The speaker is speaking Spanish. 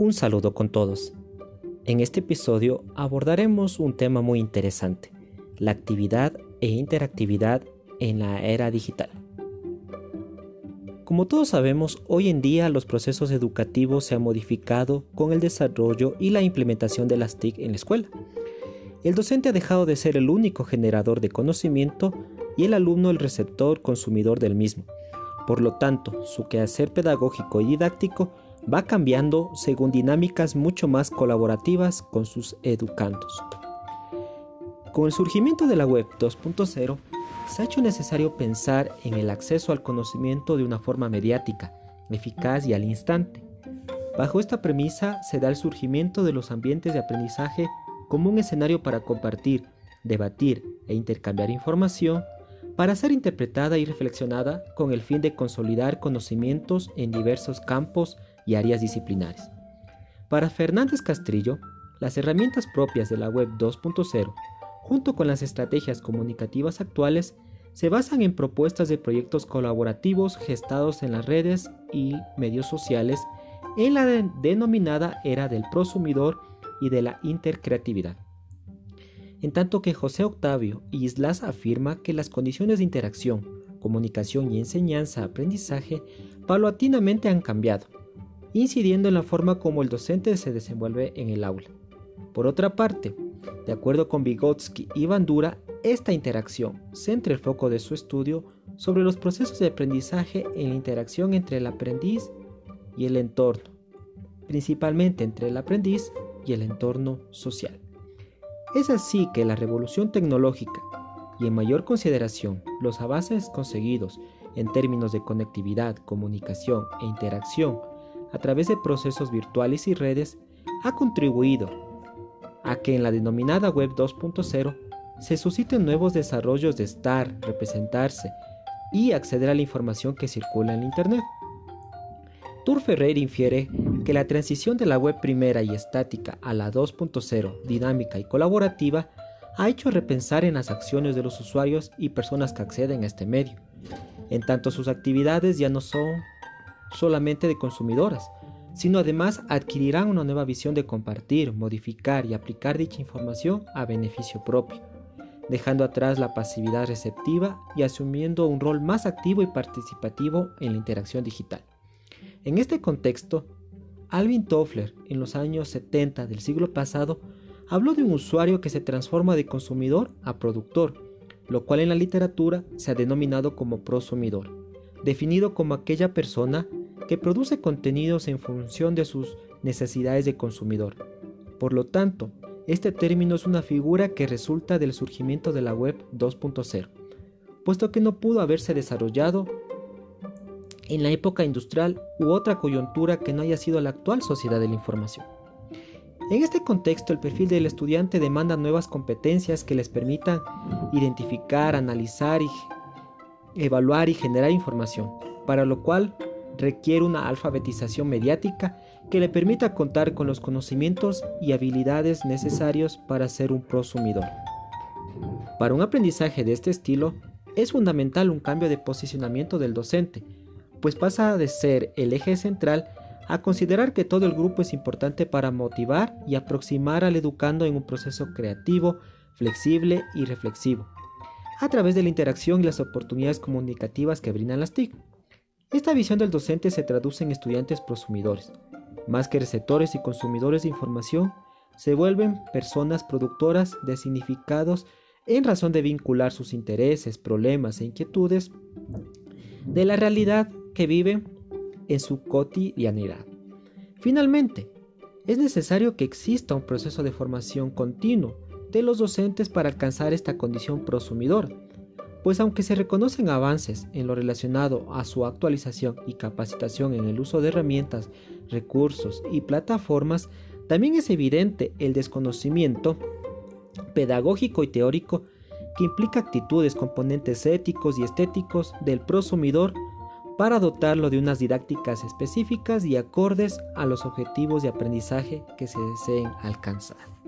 Un saludo con todos. En este episodio abordaremos un tema muy interesante, la actividad e interactividad en la era digital. Como todos sabemos, hoy en día los procesos educativos se han modificado con el desarrollo y la implementación de las TIC en la escuela. El docente ha dejado de ser el único generador de conocimiento y el alumno el receptor consumidor del mismo. Por lo tanto, su quehacer pedagógico y didáctico va cambiando según dinámicas mucho más colaborativas con sus educandos. Con el surgimiento de la web 2.0, se ha hecho necesario pensar en el acceso al conocimiento de una forma mediática, eficaz y al instante. Bajo esta premisa se da el surgimiento de los ambientes de aprendizaje como un escenario para compartir, debatir e intercambiar información para ser interpretada y reflexionada con el fin de consolidar conocimientos en diversos campos y áreas disciplinares. Para Fernández Castrillo, las herramientas propias de la Web 2.0, junto con las estrategias comunicativas actuales, se basan en propuestas de proyectos colaborativos gestados en las redes y medios sociales en la denominada era del prosumidor y de la intercreatividad. En tanto que José Octavio Islas afirma que las condiciones de interacción, comunicación y enseñanza-aprendizaje paulatinamente han cambiado, incidiendo en la forma como el docente se desenvuelve en el aula. Por otra parte, de acuerdo con Vygotsky y Bandura, esta interacción centra el foco de su estudio sobre los procesos de aprendizaje en la interacción entre el aprendiz y el entorno, principalmente entre el aprendiz y el entorno social. Es así que la revolución tecnológica y en mayor consideración los avances conseguidos en términos de conectividad, comunicación e interacción a través de procesos virtuales y redes ha contribuido a que en la denominada Web 2.0 se susciten nuevos desarrollos de estar, representarse y acceder a la información que circula en Internet. Tour Ferrer infiere que la transición de la web primera y estática a la 2.0 dinámica y colaborativa ha hecho repensar en las acciones de los usuarios y personas que acceden a este medio, en tanto sus actividades ya no son solamente de consumidoras, sino además adquirirán una nueva visión de compartir, modificar y aplicar dicha información a beneficio propio, dejando atrás la pasividad receptiva y asumiendo un rol más activo y participativo en la interacción digital. En este contexto, Alvin Toffler, en los años 70 del siglo pasado, habló de un usuario que se transforma de consumidor a productor, lo cual en la literatura se ha denominado como prosumidor, definido como aquella persona que produce contenidos en función de sus necesidades de consumidor. Por lo tanto, este término es una figura que resulta del surgimiento de la web 2.0, puesto que no pudo haberse desarrollado en la época industrial u otra coyuntura que no haya sido la actual sociedad de la información. En este contexto, el perfil del estudiante demanda nuevas competencias que les permitan identificar, analizar, y evaluar y generar información, para lo cual requiere una alfabetización mediática que le permita contar con los conocimientos y habilidades necesarios para ser un prosumidor. Para un aprendizaje de este estilo, es fundamental un cambio de posicionamiento del docente, pues pasa de ser el eje central a considerar que todo el grupo es importante para motivar y aproximar al educando en un proceso creativo, flexible y reflexivo, a través de la interacción y las oportunidades comunicativas que brindan las TIC. Esta visión del docente se traduce en estudiantes prosumidores. Más que receptores y consumidores de información, se vuelven personas productoras de significados en razón de vincular sus intereses, problemas e inquietudes de la realidad que viven en su cotidianidad. Finalmente, es necesario que exista un proceso de formación continuo de los docentes para alcanzar esta condición prosumidora pues aunque se reconocen avances en lo relacionado a su actualización y capacitación en el uso de herramientas, recursos y plataformas, también es evidente el desconocimiento pedagógico y teórico que implica actitudes, componentes éticos y estéticos del prosumidor para dotarlo de unas didácticas específicas y acordes a los objetivos de aprendizaje que se deseen alcanzar.